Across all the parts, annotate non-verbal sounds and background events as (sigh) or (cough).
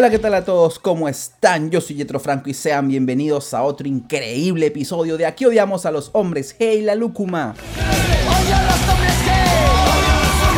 hola, ¿qué tal a todos? ¿Cómo están? Yo soy Jetro Franco y sean bienvenidos a otro increíble episodio de Aquí odiamos a los hombres. ¡Hey, la lúcuma!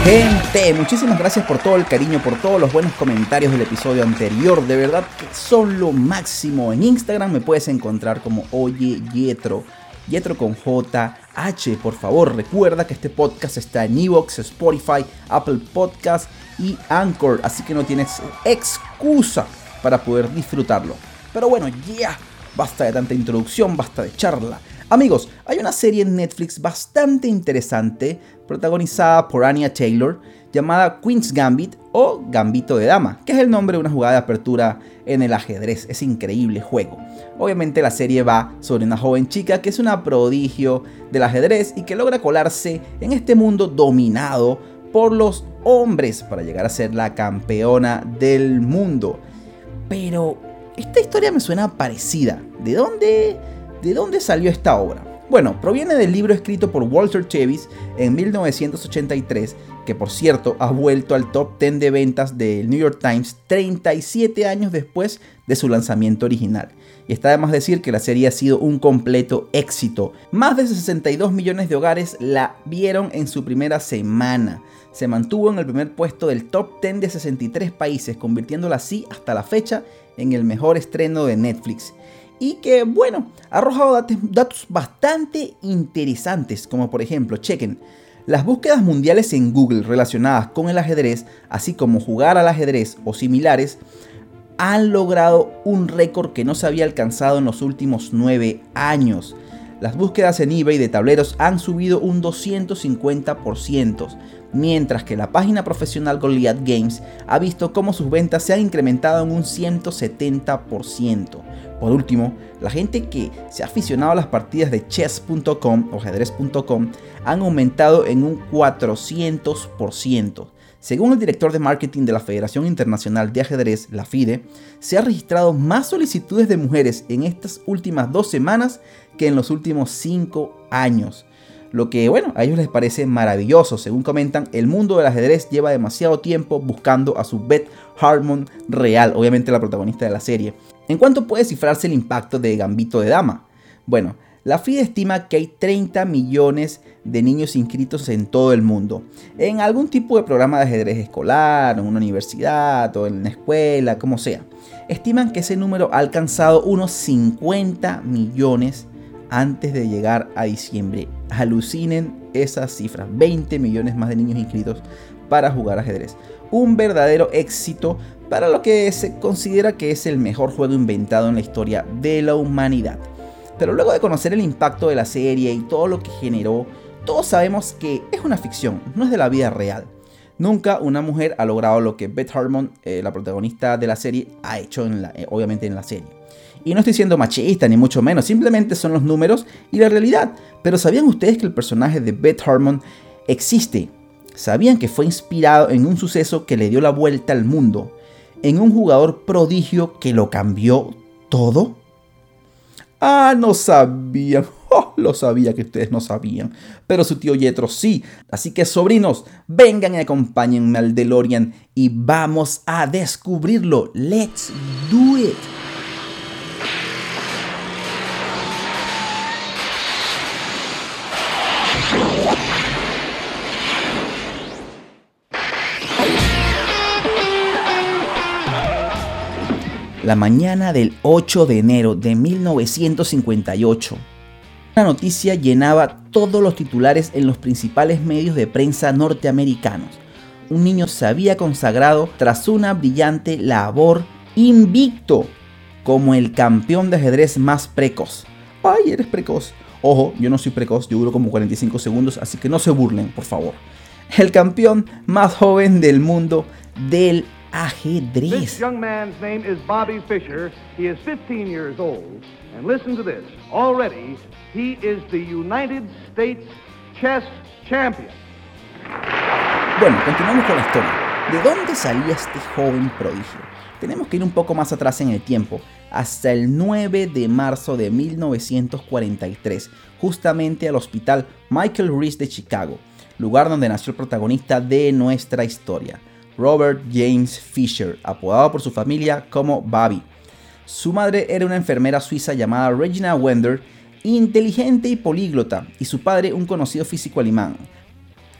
Gente, muchísimas gracias por todo el cariño, por todos los buenos comentarios del episodio anterior. De verdad que son lo máximo. En Instagram me puedes encontrar como Oye Yetro. Yetro con J, H, por favor, recuerda que este podcast está en Evox, Spotify, Apple Podcast y Anchor, así que no tienes excusa para poder disfrutarlo. Pero bueno, ya, basta de tanta introducción, basta de charla. Amigos, hay una serie en Netflix bastante interesante, protagonizada por Anya Taylor, llamada Queen's Gambit o Gambito de Dama, que es el nombre de una jugada de apertura en el ajedrez. Es increíble juego. Obviamente la serie va sobre una joven chica que es una prodigio del ajedrez y que logra colarse en este mundo dominado por los hombres para llegar a ser la campeona del mundo. Pero esta historia me suena parecida. ¿De dónde, de dónde salió esta obra? Bueno, proviene del libro escrito por Walter Tevis en 1983, que por cierto ha vuelto al top 10 de ventas del New York Times 37 años después de su lanzamiento original. Y está de más decir que la serie ha sido un completo éxito. Más de 62 millones de hogares la vieron en su primera semana. Se mantuvo en el primer puesto del top 10 de 63 países, convirtiéndola así hasta la fecha en el mejor estreno de Netflix y que, bueno, ha arrojado datos bastante interesantes, como por ejemplo, chequen, las búsquedas mundiales en Google relacionadas con el ajedrez, así como jugar al ajedrez o similares, han logrado un récord que no se había alcanzado en los últimos 9 años. Las búsquedas en eBay de tableros han subido un 250%, mientras que la página profesional Goliath Games ha visto cómo sus ventas se han incrementado en un 170%. Por último, la gente que se ha aficionado a las partidas de chess.com o ajedrez.com han aumentado en un 400%. Según el director de marketing de la Federación Internacional de Ajedrez, la FIDE, se han registrado más solicitudes de mujeres en estas últimas dos semanas que en los últimos cinco años. Lo que, bueno, a ellos les parece maravilloso. Según comentan, el mundo del ajedrez lleva demasiado tiempo buscando a su Beth Harmon real, obviamente la protagonista de la serie. ¿En cuánto puede cifrarse el impacto de Gambito de Dama? Bueno, la FIDE estima que hay 30 millones de niños inscritos en todo el mundo, en algún tipo de programa de ajedrez escolar, en una universidad o en una escuela, como sea. Estiman que ese número ha alcanzado unos 50 millones antes de llegar a diciembre. Alucinen esas cifras, 20 millones más de niños inscritos para jugar ajedrez. Un verdadero éxito para lo que se considera que es el mejor juego inventado en la historia de la humanidad. Pero luego de conocer el impacto de la serie y todo lo que generó, todos sabemos que es una ficción, no es de la vida real. Nunca una mujer ha logrado lo que Beth Harmon, eh, la protagonista de la serie, ha hecho en la, eh, obviamente en la serie. Y no estoy siendo machista ni mucho menos, simplemente son los números y la realidad. Pero ¿sabían ustedes que el personaje de Beth Harmon existe? ¿Sabían que fue inspirado en un suceso que le dio la vuelta al mundo? en un jugador prodigio que lo cambió todo? Ah, no sabían. (laughs) Oh, lo sabía que ustedes no sabían. Pero su tío Yetro sí. Así que sobrinos, vengan y acompáñenme al DeLorean y vamos a descubrirlo. Let's do it. La mañana del 8 de enero de 1958. Una noticia llenaba todos los titulares en los principales medios de prensa norteamericanos. Un niño se había consagrado tras una brillante labor invicto como el campeón de ajedrez más precoz. ¡Ay, eres precoz! Ojo, yo no soy precoz, yo duro como 45 segundos, así que no se burlen, por favor. El campeón más joven del mundo del ajedrez. This young man's name is Bobby Fischer. He is 15 years old. And listen to this. Already, he is the United States chess champion. Bueno, continuamos con la historia. ¿De dónde salía este joven prodigio? Tenemos que ir un poco más atrás en el tiempo, hasta el 9 de marzo de 1943, justamente al hospital Michael Reese de Chicago, lugar donde nació el protagonista de nuestra historia. Robert James Fisher, apodado por su familia como Bobby. Su madre era una enfermera suiza llamada Regina Wender, inteligente y políglota, y su padre un conocido físico alemán,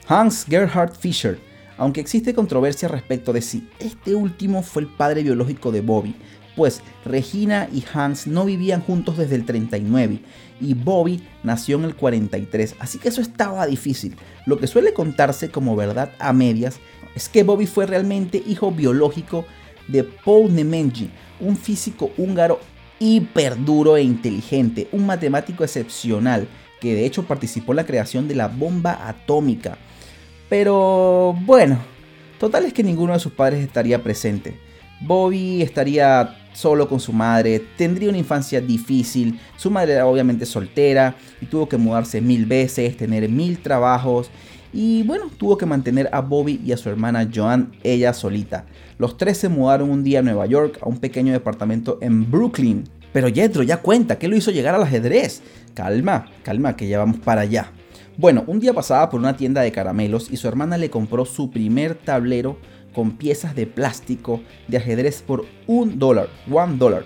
Hans Gerhard Fischer, aunque existe controversia respecto de si este último fue el padre biológico de Bobby, pues Regina y Hans no vivían juntos desde el 39 y Bobby nació en el 43, así que eso estaba difícil. Lo que suele contarse como verdad a medias es que Bobby fue realmente hijo biológico de Paul Nemenji, un físico húngaro hiper duro e inteligente, un matemático excepcional que de hecho participó en la creación de la bomba atómica. Pero bueno, total es que ninguno de sus padres estaría presente. Bobby estaría solo con su madre, tendría una infancia difícil, su madre era obviamente soltera y tuvo que mudarse mil veces, tener mil trabajos y bueno, tuvo que mantener a Bobby y a su hermana Joan ella solita. Los tres se mudaron un día a Nueva York a un pequeño departamento en Brooklyn. Pero Jetro ya cuenta, ¿qué lo hizo llegar al ajedrez? Calma, calma, que ya vamos para allá. Bueno, un día pasaba por una tienda de caramelos y su hermana le compró su primer tablero con piezas de plástico de ajedrez por un dólar, one dólar.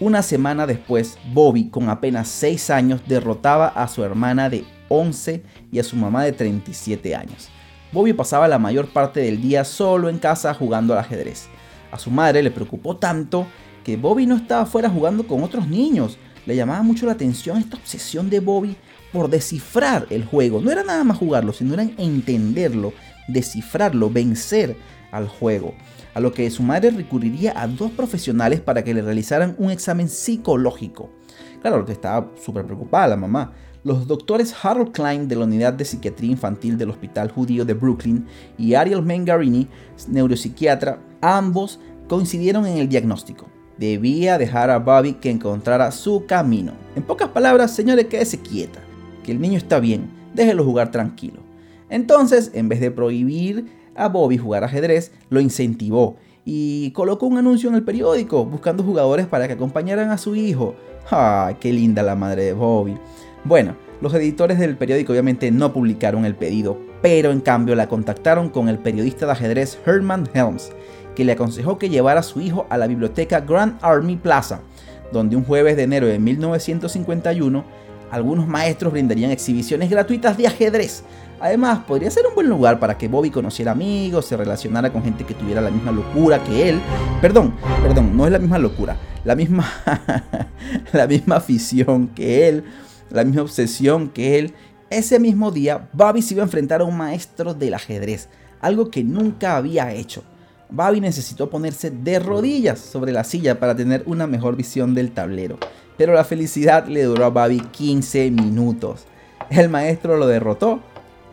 Una semana después, Bobby, con apenas 6 años, derrotaba a su hermana de 11 y a su mamá de 37 años. Bobby pasaba la mayor parte del día solo en casa jugando al ajedrez. A su madre le preocupó tanto que Bobby no estaba fuera jugando con otros niños. Le llamaba mucho la atención esta obsesión de Bobby por descifrar el juego. No era nada más jugarlo, sino era entenderlo, descifrarlo, vencer al juego. A lo que su madre recurriría a dos profesionales para que le realizaran un examen psicológico. Claro, que estaba súper preocupada la mamá. Los doctores Harold Klein de la Unidad de Psiquiatría Infantil del Hospital Judío de Brooklyn y Ariel Mengarini, neuropsiquiatra, ambos coincidieron en el diagnóstico. Debía dejar a Bobby que encontrara su camino. En pocas palabras, señores, quédese quieta que el niño está bien, déjelo jugar tranquilo. Entonces, en vez de prohibir a Bobby jugar ajedrez, lo incentivó y colocó un anuncio en el periódico buscando jugadores para que acompañaran a su hijo. ¡Ay, qué linda la madre de Bobby! Bueno, los editores del periódico obviamente no publicaron el pedido, pero en cambio la contactaron con el periodista de ajedrez Herman Helms, que le aconsejó que llevara a su hijo a la biblioteca Grand Army Plaza, donde un jueves de enero de 1951 algunos maestros brindarían exhibiciones gratuitas de ajedrez. Además, podría ser un buen lugar para que Bobby conociera amigos, se relacionara con gente que tuviera la misma locura que él. Perdón, perdón, no es la misma locura, la misma, (laughs) la misma afición que él, la misma obsesión que él. Ese mismo día, Bobby se iba a enfrentar a un maestro del ajedrez, algo que nunca había hecho. Bobby necesitó ponerse de rodillas sobre la silla para tener una mejor visión del tablero pero la felicidad le duró a Bobby 15 minutos. El maestro lo derrotó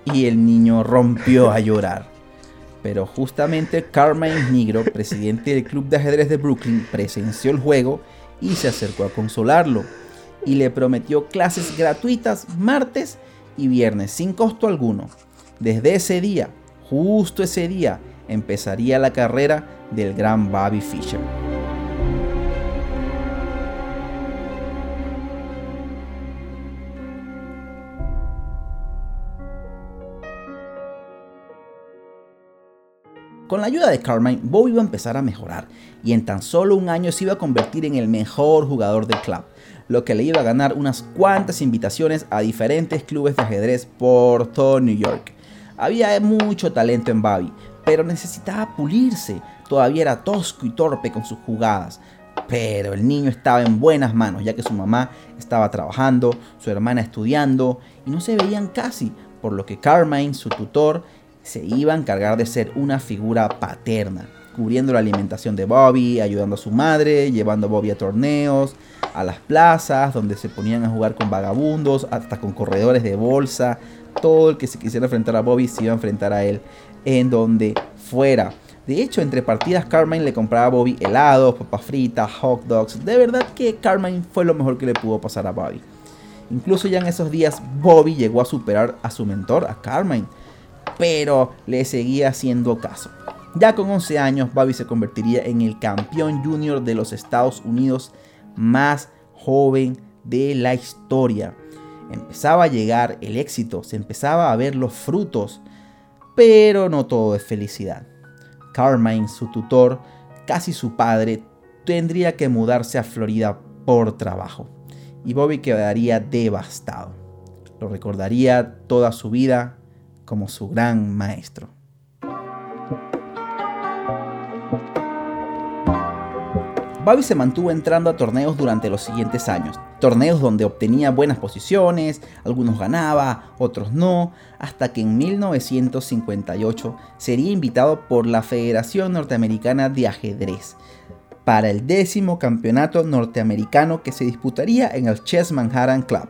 y el niño rompió a llorar. Pero justamente Carmine Negro, presidente del club de ajedrez de Brooklyn, presenció el juego y se acercó a consolarlo. Y le prometió clases gratuitas martes y viernes sin costo alguno. Desde ese día, justo ese día, empezaría la carrera del gran Bobby Fischer. Con la ayuda de Carmine, Bobby iba a empezar a mejorar y en tan solo un año se iba a convertir en el mejor jugador del club, lo que le iba a ganar unas cuantas invitaciones a diferentes clubes de ajedrez por todo New York. Había mucho talento en Bobby, pero necesitaba pulirse, todavía era tosco y torpe con sus jugadas. Pero el niño estaba en buenas manos, ya que su mamá estaba trabajando, su hermana estudiando y no se veían casi, por lo que Carmine, su tutor, se iba a encargar de ser una figura paterna, cubriendo la alimentación de Bobby, ayudando a su madre, llevando a Bobby a torneos, a las plazas, donde se ponían a jugar con vagabundos, hasta con corredores de bolsa. Todo el que se quisiera enfrentar a Bobby se iba a enfrentar a él en donde fuera. De hecho, entre partidas Carmine le compraba a Bobby helados, papas fritas, hot dogs. De verdad que Carmine fue lo mejor que le pudo pasar a Bobby. Incluso ya en esos días Bobby llegó a superar a su mentor, a Carmine pero le seguía haciendo caso. Ya con 11 años, Bobby se convertiría en el campeón junior de los Estados Unidos más joven de la historia. Empezaba a llegar el éxito, se empezaba a ver los frutos, pero no todo es felicidad. Carmine, su tutor, casi su padre, tendría que mudarse a Florida por trabajo. Y Bobby quedaría devastado. Lo recordaría toda su vida como su gran maestro. Bobby se mantuvo entrando a torneos durante los siguientes años, torneos donde obtenía buenas posiciones, algunos ganaba, otros no, hasta que en 1958 sería invitado por la Federación Norteamericana de Ajedrez para el décimo campeonato norteamericano que se disputaría en el Chess Manhattan Club,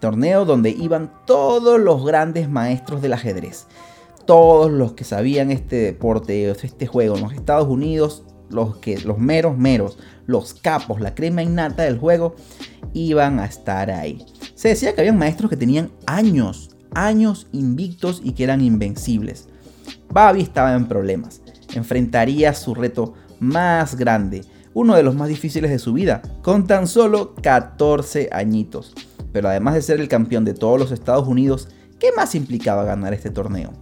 torneo donde iban todos los grandes maestros del ajedrez, todos los que sabían este deporte, este juego en los Estados Unidos, los, que, los meros meros, los capos, la crema innata del juego, iban a estar ahí. Se decía que habían maestros que tenían años, años invictos y que eran invencibles. Babi estaba en problemas. Enfrentaría su reto más grande, uno de los más difíciles de su vida, con tan solo 14 añitos. Pero además de ser el campeón de todos los Estados Unidos, ¿qué más implicaba ganar este torneo?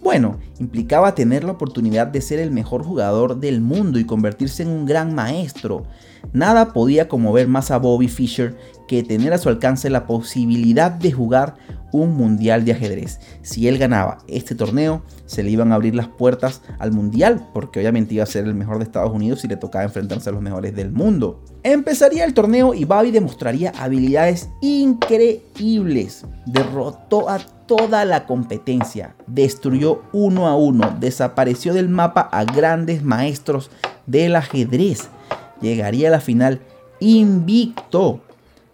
Bueno, implicaba tener la oportunidad de ser el mejor jugador del mundo y convertirse en un gran maestro. Nada podía conmover más a Bobby Fischer que tener a su alcance la posibilidad de jugar un mundial de ajedrez. Si él ganaba este torneo, se le iban a abrir las puertas al mundial, porque obviamente iba a ser el mejor de Estados Unidos y le tocaba enfrentarse a los mejores del mundo. Empezaría el torneo y Bobby demostraría habilidades increíbles. Derrotó a toda la competencia, destruyó uno a uno, desapareció del mapa a grandes maestros del ajedrez. Llegaría a la final invicto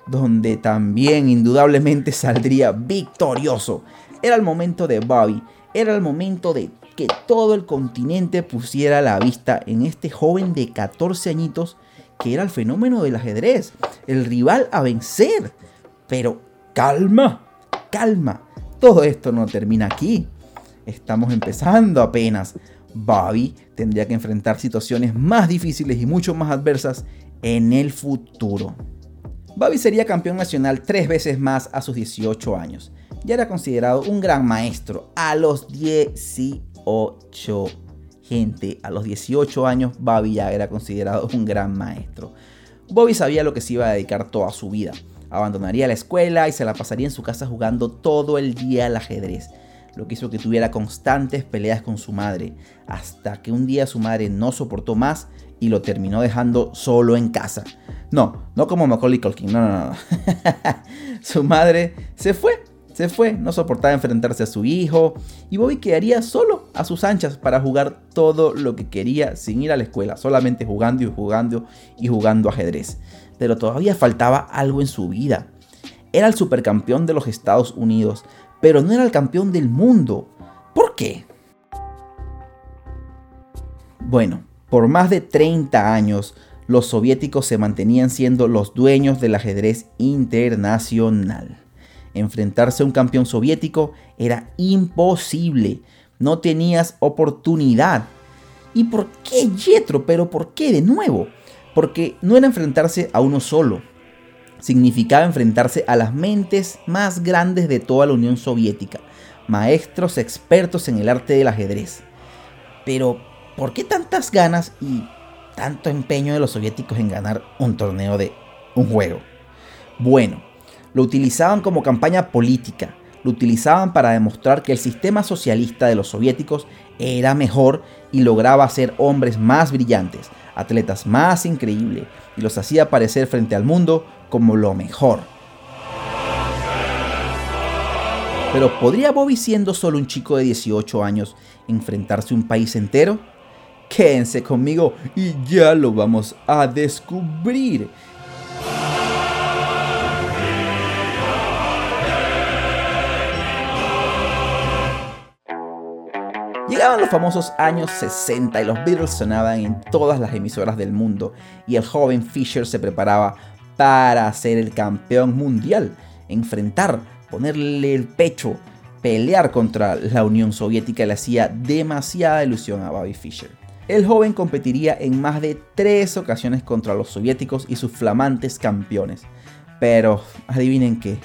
donde también indudablemente saldría victorioso. Era el momento de Bobby, era el momento de que todo el continente pusiera la vista en este joven de 14 añitos que era el fenómeno del ajedrez, el rival a vencer. Pero calma, calma, todo esto no termina aquí. Estamos empezando apenas. Bobby tendría que enfrentar situaciones más difíciles y mucho más adversas en el futuro. Bobby sería campeón nacional tres veces más a sus 18 años. Ya era considerado un gran maestro a los 18. Gente, a los 18 años Bobby ya era considerado un gran maestro. Bobby sabía lo que se iba a dedicar toda su vida. Abandonaría la escuela y se la pasaría en su casa jugando todo el día al ajedrez lo que hizo que tuviera constantes peleas con su madre, hasta que un día su madre no soportó más y lo terminó dejando solo en casa. No, no como Macaulay Culkin, no, no, no. (laughs) su madre se fue, se fue, no soportaba enfrentarse a su hijo y Bobby quedaría solo a sus anchas para jugar todo lo que quería sin ir a la escuela, solamente jugando y jugando y jugando ajedrez. Pero todavía faltaba algo en su vida. Era el supercampeón de los Estados Unidos, pero no era el campeón del mundo. ¿Por qué? Bueno, por más de 30 años, los soviéticos se mantenían siendo los dueños del ajedrez internacional. Enfrentarse a un campeón soviético era imposible, no tenías oportunidad. ¿Y por qué Yetro? ¿Pero por qué de nuevo? Porque no era enfrentarse a uno solo, significaba enfrentarse a las mentes más grandes de toda la Unión Soviética, maestros expertos en el arte del ajedrez. Pero, ¿por qué tantas ganas y tanto empeño de los soviéticos en ganar un torneo de un juego? Bueno, lo utilizaban como campaña política, lo utilizaban para demostrar que el sistema socialista de los soviéticos era mejor y lograba hacer hombres más brillantes, atletas más increíbles, y los hacía aparecer frente al mundo como lo mejor. Pero ¿podría Bobby siendo solo un chico de 18 años enfrentarse a un país entero? Quédense conmigo y ya lo vamos a descubrir. Llegaban los famosos años 60 y los Beatles sonaban en todas las emisoras del mundo y el joven Fisher se preparaba para ser el campeón mundial, enfrentar, ponerle el pecho, pelear contra la Unión Soviética le hacía demasiada ilusión a Bobby Fischer. El joven competiría en más de tres ocasiones contra los soviéticos y sus flamantes campeones. Pero adivinen qué,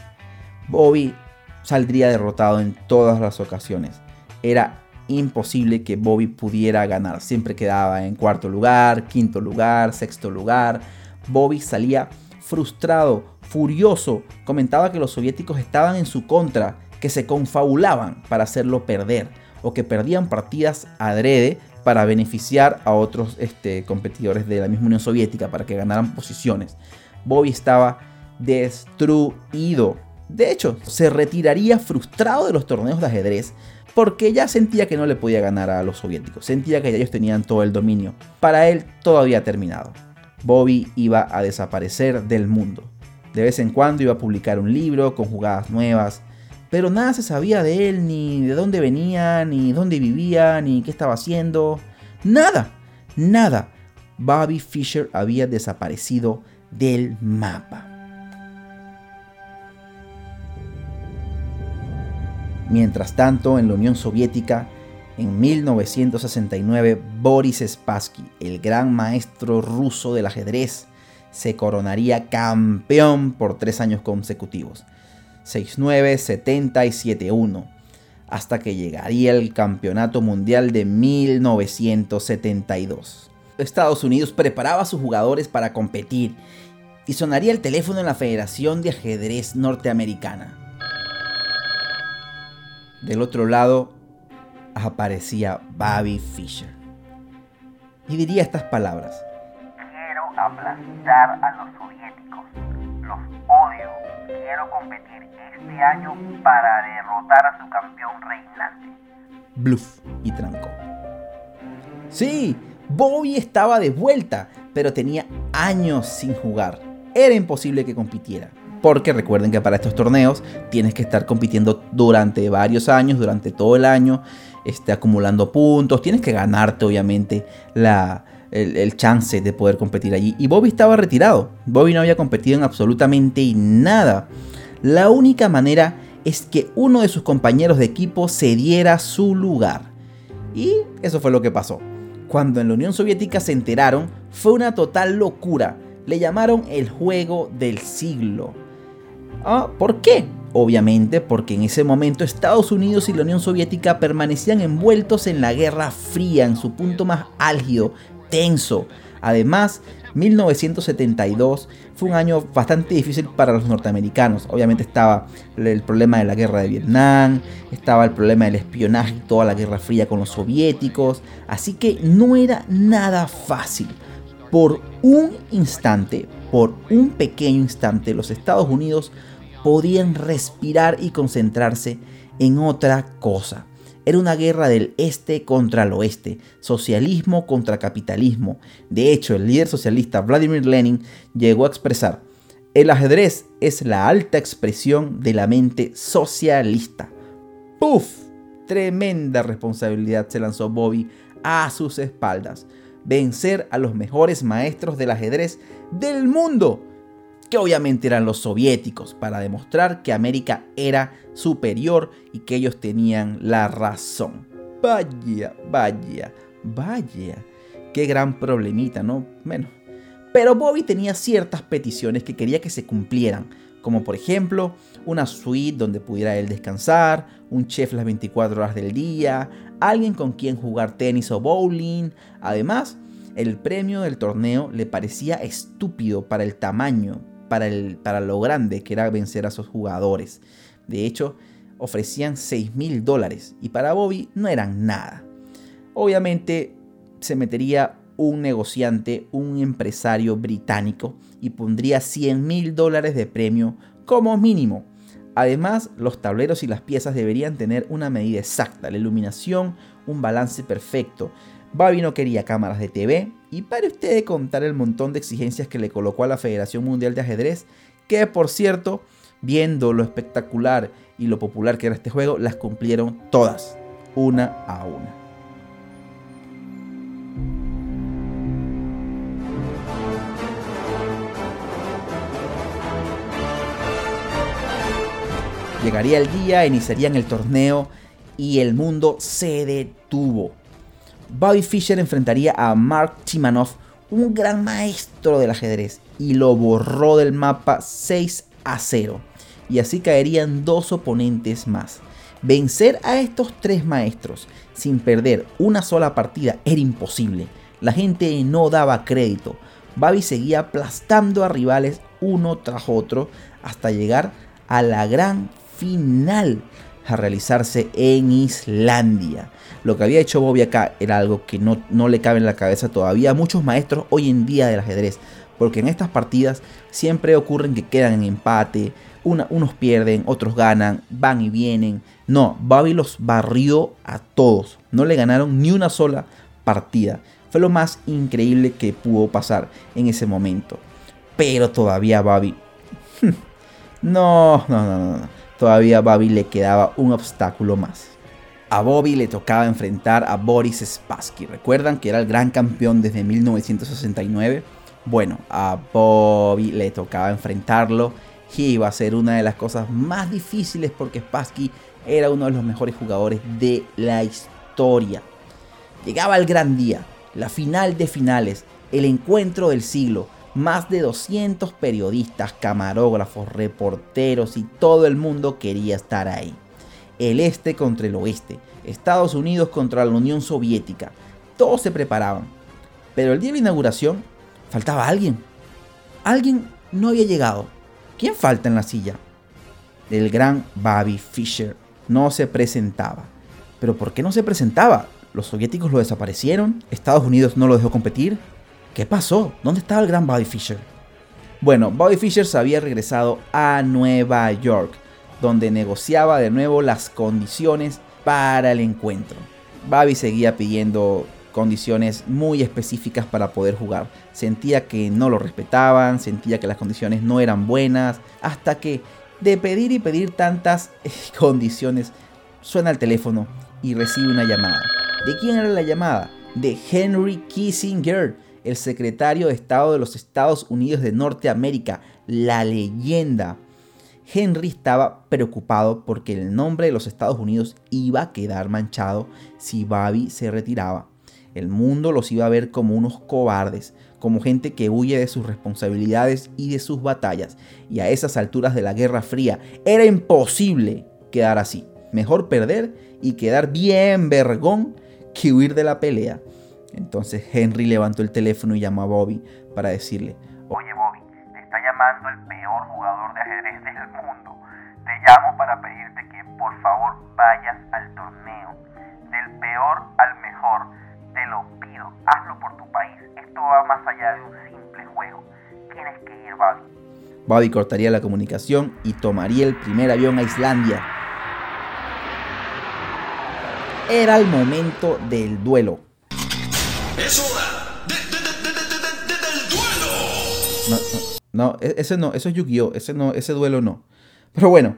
Bobby saldría derrotado en todas las ocasiones. Era imposible que Bobby pudiera ganar. Siempre quedaba en cuarto lugar, quinto lugar, sexto lugar. Bobby salía frustrado, furioso. Comentaba que los soviéticos estaban en su contra, que se confabulaban para hacerlo perder o que perdían partidas adrede para beneficiar a otros este, competidores de la misma Unión Soviética, para que ganaran posiciones. Bobby estaba destruido. De hecho, se retiraría frustrado de los torneos de ajedrez porque ya sentía que no le podía ganar a los soviéticos, sentía que ellos tenían todo el dominio. Para él todo había terminado. Bobby iba a desaparecer del mundo. De vez en cuando iba a publicar un libro con jugadas nuevas, pero nada se sabía de él, ni de dónde venía, ni dónde vivía, ni qué estaba haciendo. Nada, nada. Bobby Fischer había desaparecido del mapa. Mientras tanto, en la Unión Soviética, en 1969, Boris Spassky, el gran maestro ruso del ajedrez, se coronaría campeón por tres años consecutivos. 6-9, 70 y 7-1, hasta que llegaría el Campeonato Mundial de 1972. Estados Unidos preparaba a sus jugadores para competir y sonaría el teléfono en la Federación de Ajedrez Norteamericana. Del otro lado aparecía Bobby Fischer y diría estas palabras. Quiero aplastar a los competir este año para derrotar a su campeón reinante. Bluff y trancó. Sí, Bobby estaba de vuelta, pero tenía años sin jugar. Era imposible que compitiera. Porque recuerden que para estos torneos tienes que estar compitiendo durante varios años, durante todo el año, este, acumulando puntos, tienes que ganarte obviamente la, el, el, chance de poder competir allí. Y Bobby estaba retirado, Bobby no había competido en absolutamente nada. La única manera es que uno de sus compañeros de equipo cediera su lugar. Y eso fue lo que pasó. Cuando en la Unión Soviética se enteraron, fue una total locura. Le llamaron el juego del siglo. ¿Ah? ¿Por qué? Obviamente porque en ese momento Estados Unidos y la Unión Soviética permanecían envueltos en la Guerra Fría, en su punto más álgido, tenso. Además, 1972 fue un año bastante difícil para los norteamericanos. Obviamente estaba el problema de la guerra de Vietnam, estaba el problema del espionaje y toda la guerra fría con los soviéticos. Así que no era nada fácil. Por un instante, por un pequeño instante, los Estados Unidos podían respirar y concentrarse en otra cosa. Era una guerra del este contra el oeste, socialismo contra capitalismo. De hecho, el líder socialista Vladimir Lenin llegó a expresar, el ajedrez es la alta expresión de la mente socialista. ¡Puf! Tremenda responsabilidad se lanzó Bobby a sus espaldas. Vencer a los mejores maestros del ajedrez del mundo que obviamente eran los soviéticos, para demostrar que América era superior y que ellos tenían la razón. Vaya, vaya, vaya. Qué gran problemita, ¿no? Bueno. Pero Bobby tenía ciertas peticiones que quería que se cumplieran, como por ejemplo una suite donde pudiera él descansar, un chef las 24 horas del día, alguien con quien jugar tenis o bowling. Además, el premio del torneo le parecía estúpido para el tamaño para, el, para lo grande que era vencer a esos jugadores. De hecho, ofrecían 6 mil dólares y para Bobby no eran nada. Obviamente se metería un negociante, un empresario británico y pondría 100 mil dólares de premio como mínimo. Además, los tableros y las piezas deberían tener una medida exacta, la iluminación, un balance perfecto, Babi no quería cámaras de TV y para usted contar el montón de exigencias que le colocó a la Federación Mundial de Ajedrez, que por cierto, viendo lo espectacular y lo popular que era este juego, las cumplieron todas, una a una. Llegaría el día, iniciarían el torneo y el mundo se detuvo. Bobby Fischer enfrentaría a Mark Timanov, un gran maestro del ajedrez, y lo borró del mapa 6 a 0. Y así caerían dos oponentes más. Vencer a estos tres maestros sin perder una sola partida era imposible. La gente no daba crédito. Babi seguía aplastando a rivales uno tras otro hasta llegar a la gran final a realizarse en Islandia. Lo que había hecho Bobby acá era algo que no, no le cabe en la cabeza todavía a muchos maestros hoy en día del ajedrez. Porque en estas partidas siempre ocurren que quedan en empate, unos pierden, otros ganan, van y vienen. No, Bobby los barrió a todos. No le ganaron ni una sola partida. Fue lo más increíble que pudo pasar en ese momento. Pero todavía Bobby... (laughs) no, no, no, no. Todavía a Bobby le quedaba un obstáculo más. A Bobby le tocaba enfrentar a Boris Spassky. ¿Recuerdan que era el gran campeón desde 1969? Bueno, a Bobby le tocaba enfrentarlo y iba a ser una de las cosas más difíciles porque Spassky era uno de los mejores jugadores de la historia. Llegaba el gran día, la final de finales, el encuentro del siglo. Más de 200 periodistas, camarógrafos, reporteros y todo el mundo quería estar ahí. El este contra el oeste, Estados Unidos contra la Unión Soviética. Todos se preparaban. Pero el día de la inauguración faltaba alguien. Alguien no había llegado. ¿Quién falta en la silla? El gran Bobby Fischer no se presentaba. ¿Pero por qué no se presentaba? ¿Los soviéticos lo desaparecieron? ¿Estados Unidos no lo dejó competir? ¿Qué pasó? ¿Dónde estaba el gran Bobby Fischer? Bueno, Bobby Fischer se había regresado a Nueva York, donde negociaba de nuevo las condiciones para el encuentro. Bobby seguía pidiendo condiciones muy específicas para poder jugar. Sentía que no lo respetaban, sentía que las condiciones no eran buenas, hasta que de pedir y pedir tantas condiciones, suena el teléfono y recibe una llamada. ¿De quién era la llamada? De Henry Kissinger, el secretario de Estado de los Estados Unidos de Norteamérica, la leyenda. Henry estaba preocupado porque el nombre de los Estados Unidos iba a quedar manchado si Babi se retiraba. El mundo los iba a ver como unos cobardes, como gente que huye de sus responsabilidades y de sus batallas. Y a esas alturas de la Guerra Fría era imposible quedar así. Mejor perder y quedar bien vergón que huir de la pelea. Entonces Henry levantó el teléfono y llamó a Bobby para decirle, Oye Bobby, te está llamando el peor jugador de ajedrez del mundo. Te llamo para pedirte que por favor vayas al torneo. Del peor al mejor. Te lo pido. Hazlo por tu país. Esto va más allá de un simple juego. Tienes que ir, Bobby. Bobby cortaría la comunicación y tomaría el primer avión a Islandia. Era el momento del duelo. Es hora de, de, de, de, del duelo. No, no, no, e-, ese no, eso es Yu-Gi-Oh! Ese, no, ese duelo no. Pero bueno,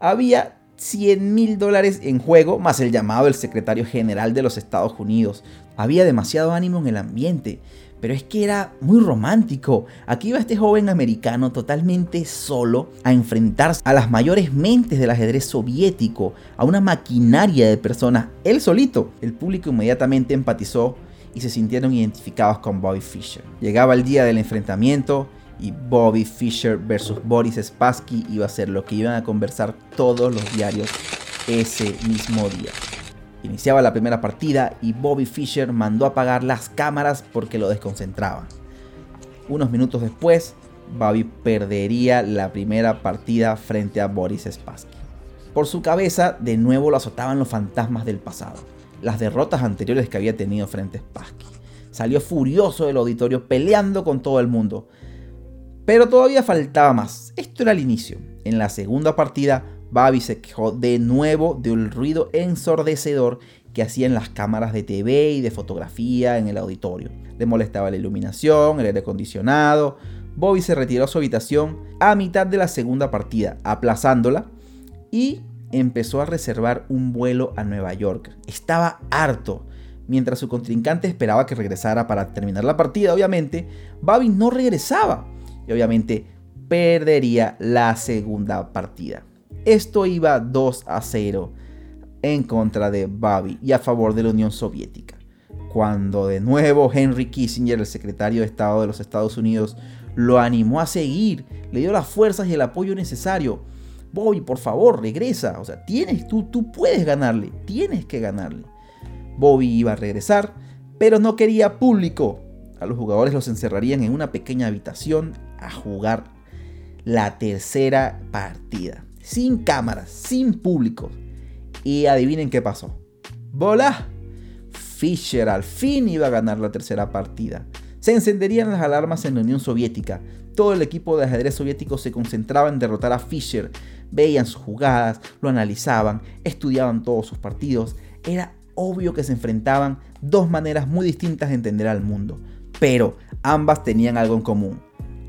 había 100 mil dólares en juego, más el llamado del secretario general de los Estados Unidos. Había demasiado ánimo en el ambiente, pero es que era muy romántico. Aquí iba este joven americano totalmente solo a enfrentarse a las mayores mentes del ajedrez soviético, a una maquinaria de personas, él solito. El público inmediatamente empatizó y se sintieron identificados con Bobby Fischer. Llegaba el día del enfrentamiento, y Bobby Fischer versus Boris Spassky iba a ser lo que iban a conversar todos los diarios ese mismo día. Iniciaba la primera partida y Bobby Fischer mandó apagar las cámaras porque lo desconcentraban. Unos minutos después, Bobby perdería la primera partida frente a Boris Spassky. Por su cabeza, de nuevo lo azotaban los fantasmas del pasado, las derrotas anteriores que había tenido frente a Spassky. Salió furioso del auditorio peleando con todo el mundo, pero todavía faltaba más. Esto era el inicio. En la segunda partida, Babi se quejó de nuevo del ruido ensordecedor que hacían las cámaras de TV y de fotografía en el auditorio. Le molestaba la iluminación, el aire acondicionado. Bobby se retiró a su habitación a mitad de la segunda partida, aplazándola y empezó a reservar un vuelo a Nueva York. Estaba harto. Mientras su contrincante esperaba que regresara para terminar la partida, obviamente, Babi no regresaba y obviamente perdería la segunda partida. Esto iba 2 a 0 en contra de Bobby y a favor de la Unión Soviética. Cuando de nuevo Henry Kissinger, el secretario de Estado de los Estados Unidos, lo animó a seguir, le dio las fuerzas y el apoyo necesario. Bobby, por favor, regresa. O sea, tienes, tú, tú puedes ganarle, tienes que ganarle. Bobby iba a regresar, pero no quería público. A los jugadores los encerrarían en una pequeña habitación a jugar la tercera partida. Sin cámaras, sin público. Y adivinen qué pasó. ¡Bola! Fischer al fin iba a ganar la tercera partida. Se encenderían las alarmas en la Unión Soviética. Todo el equipo de ajedrez soviético se concentraba en derrotar a Fischer. Veían sus jugadas, lo analizaban, estudiaban todos sus partidos. Era obvio que se enfrentaban dos maneras muy distintas de entender al mundo, pero ambas tenían algo en común.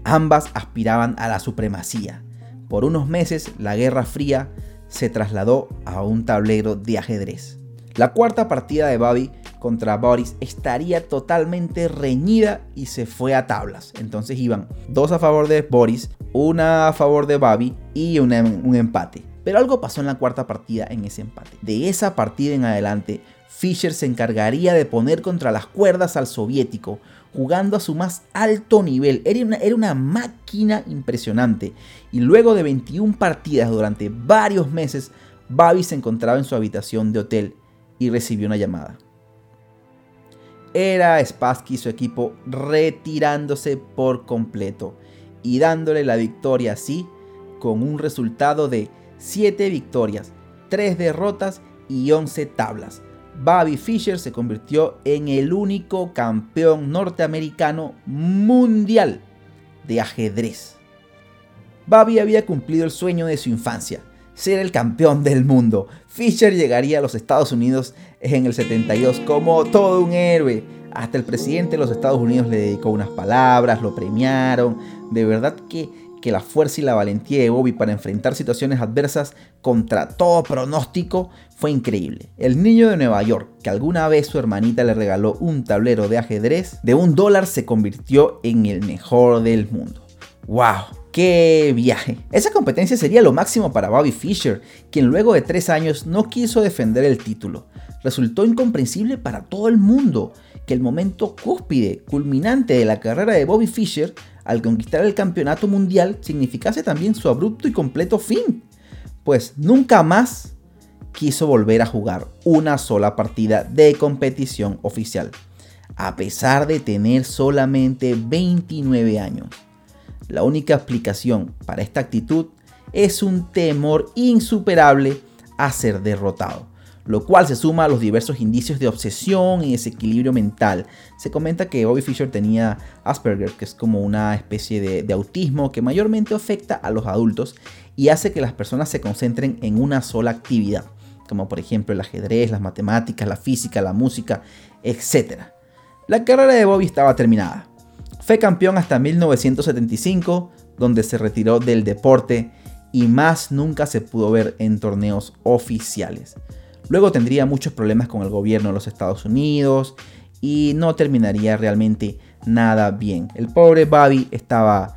Ambas aspiraban a la supremacía. Por unos meses, la Guerra Fría se trasladó a un tablero de ajedrez. La cuarta partida de Bobby contra Boris estaría totalmente reñida y se fue a tablas. Entonces iban dos a favor de Boris, una a favor de Bobby y un empate. Pero algo pasó en la cuarta partida en ese empate. De esa partida en adelante, Fischer se encargaría de poner contra las cuerdas al soviético, jugando a su más alto nivel. Era una, máquina impresionante. Y luego de 21 partidas durante varios meses, Babi se encontraba en su habitación de hotel y recibió una llamada. Era Spassky y su equipo retirándose por completo y dándole la victoria así con un resultado de 7 victorias, 3 derrotas y 11 tablas. Bobby Fischer se convirtió en el único campeón norteamericano mundial de ajedrez. Bobby había cumplido el sueño de su infancia, ser el campeón del mundo. Fischer llegaría a los Estados Unidos en el 72 como todo un héroe. Hasta el presidente de los Estados Unidos le dedicó unas palabras, lo premiaron. De verdad que que la fuerza y la valentía de Bobby para enfrentar situaciones adversas contra todo pronóstico fue increíble. El niño de Nueva York, que alguna vez su hermanita le regaló un tablero de ajedrez de un dólar, se convirtió en el mejor del mundo. ¡Wow! ¡Qué viaje! Esa competencia sería lo máximo para Bobby Fischer, quien luego de tres años no quiso defender el título. Resultó incomprensible para todo el mundo que el momento cúspide, culminante de la carrera de Bobby Fischer al conquistar el campeonato mundial significase también su abrupto y completo fin, pues nunca más quiso volver a jugar una sola partida de competición oficial, a pesar de tener solamente 29 años. La única explicación para esta actitud es un temor insuperable a ser derrotado lo cual se suma a los diversos indicios de obsesión y desequilibrio mental. Se comenta que Bobby Fischer tenía Asperger, que es como una especie de, autismo que mayormente afecta a los adultos y hace que las personas se concentren en una sola actividad, como por ejemplo el ajedrez, las matemáticas, la física, la música, etc. La carrera de Bobby estaba terminada. Fue campeón hasta 1975, donde se retiró del deporte y más nunca se pudo ver en torneos oficiales. Luego tendría muchos problemas con el gobierno de los Estados Unidos y no terminaría realmente nada bien. El pobre Bobby estaba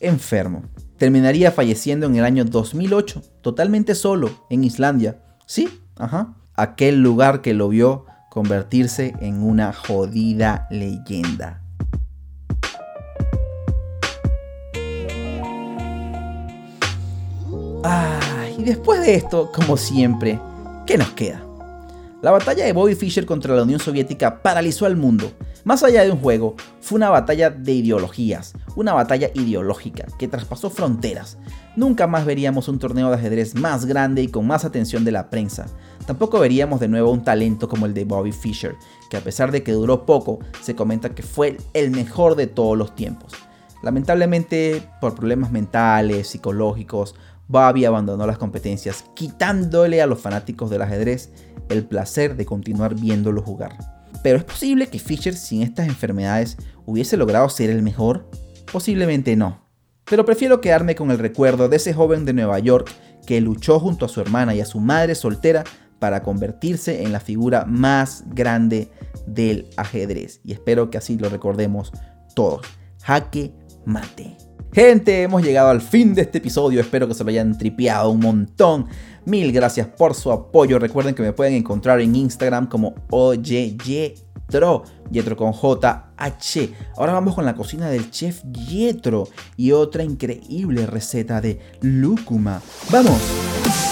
enfermo. Terminaría falleciendo en el año 2008, totalmente solo, en Islandia. Sí, ajá. Aquel lugar que lo vio convertirse en una jodida leyenda. Ah, y después de esto, como siempre, ¿Qué nos queda? La batalla de Bobby Fischer contra la Unión Soviética paralizó al mundo. Más allá de un juego, fue una batalla de ideologías, una batalla ideológica que traspasó fronteras. Nunca más veríamos un torneo de ajedrez más grande y con más atención de la prensa. Tampoco veríamos de nuevo un talento como el de Bobby Fischer, que a pesar de que duró poco, se comenta que fue el mejor de todos los tiempos. Lamentablemente, por problemas mentales, psicológicos, Bobby abandonó las competencias, quitándole a los fanáticos del ajedrez el placer de continuar viéndolo jugar. Pero es posible que Fischer sin estas enfermedades hubiese logrado ser el mejor? Posiblemente no. Pero prefiero quedarme con el recuerdo de ese joven de Nueva York que luchó junto a su hermana y a su madre soltera para convertirse en la figura más grande del ajedrez. Y espero que así lo recordemos todos. Jaque mate. Gente, hemos llegado al fin de este episodio. Espero que se lo hayan tripeado un montón. Mil gracias por su apoyo. Recuerden que me pueden encontrar en Instagram como OYY Yetro, con J, H. Ahora vamos con la cocina del chef Yetro y otra increíble receta de lúcuma. ¡Vamos!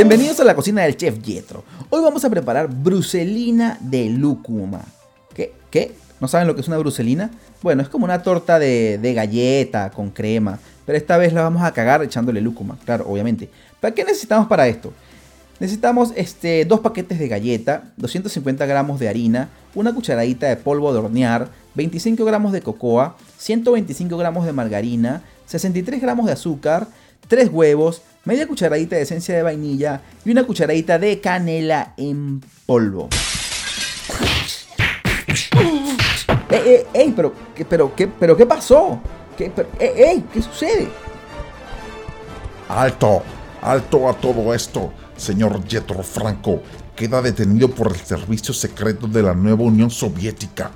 Bienvenidos a la cocina del chef Yetro. Hoy vamos a preparar bruselina de lúcuma. ¿Qué? ¿Qué? ¿No saben lo que es una bruselina? Bueno, es como una torta de, galleta con crema, pero esta vez la vamos a cagar echándole lúcuma, claro, obviamente. ¿Para qué necesitamos para esto? Necesitamos este, dos paquetes de galleta, 250 gramos de harina, una cucharadita de polvo de hornear, 25 gramos de cocoa, 125 gramos de margarina, 63 gramos de azúcar, 3 huevos, media cucharadita de esencia de vainilla y una cucharadita de canela en polvo. ¡Ey, ey, ey! ¿Pero qué, pero, qué, pero, ¿qué pasó? ¿Qué, pero, ey, ey, ¿Qué sucede? ¡Alto! ¡Alto a todo esto! Señor Yetro Franco, queda detenido por el servicio secreto de la nueva Unión Soviética.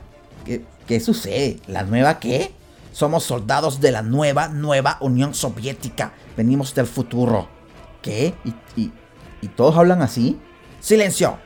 ¿Qué, qué sucede? ¿La nueva qué? Somos soldados de la nueva, nueva Unión Soviética. Venimos del futuro. ¿Qué? ¿Y, y, y todos hablan así? ¡Silencio!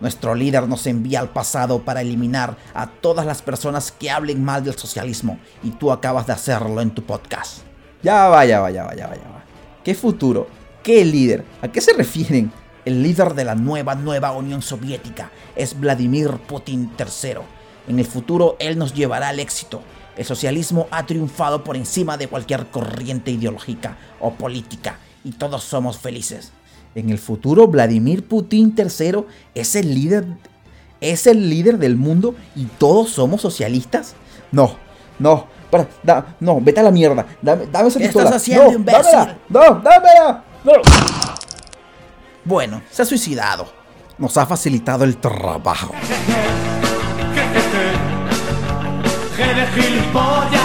Nuestro líder nos envía al pasado para eliminar a todas las personas que hablen mal del socialismo y tú acabas de hacerlo en tu podcast. Ya va, ya va, ya va, ya va, ya va. ¿Qué futuro? ¿Qué líder? ¿A qué se refieren? El líder de la nueva, nueva Unión Soviética es Vladimir Putin III. En el futuro él nos llevará al éxito. El socialismo ha triunfado por encima de cualquier corriente ideológica o política y todos somos felices. En el futuro, Vladimir Putin III es el líder, es el líder del mundo y todos somos socialistas. No, no, para, da, no, vete a la mierda. Dame, dame esa ¿Qué pistola. estás haciendo, no, imbécil? dámela, no, dámela. No. Bueno, se ha suicidado. Nos ha facilitado el trabajo. filhos pode